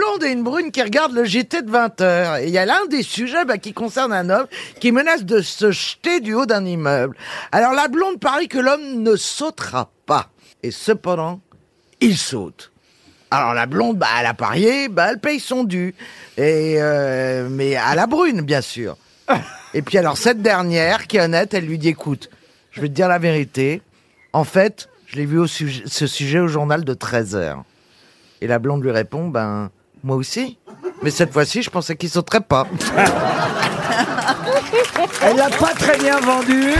blonde et une brune qui regardent le JT de 20 heures. Et il y a l'un des sujets bah, qui concerne un homme qui menace de se jeter du haut d'un immeuble. Alors la blonde parie que l'homme ne sautera pas. Et cependant, il saute. Alors la blonde, bah, elle a parié, bah, elle paye son dû. Et euh, mais à la brune, bien sûr. Et puis alors cette dernière, qui est honnête, elle lui dit écoute, je vais te dire la vérité. En fait, je l'ai vu au sujet, ce sujet au journal de 13 heures. Et la blonde lui répond ben moi aussi. Mais cette fois-ci, je pensais qu'il sauterait pas. Elle l'a pas très bien vendu.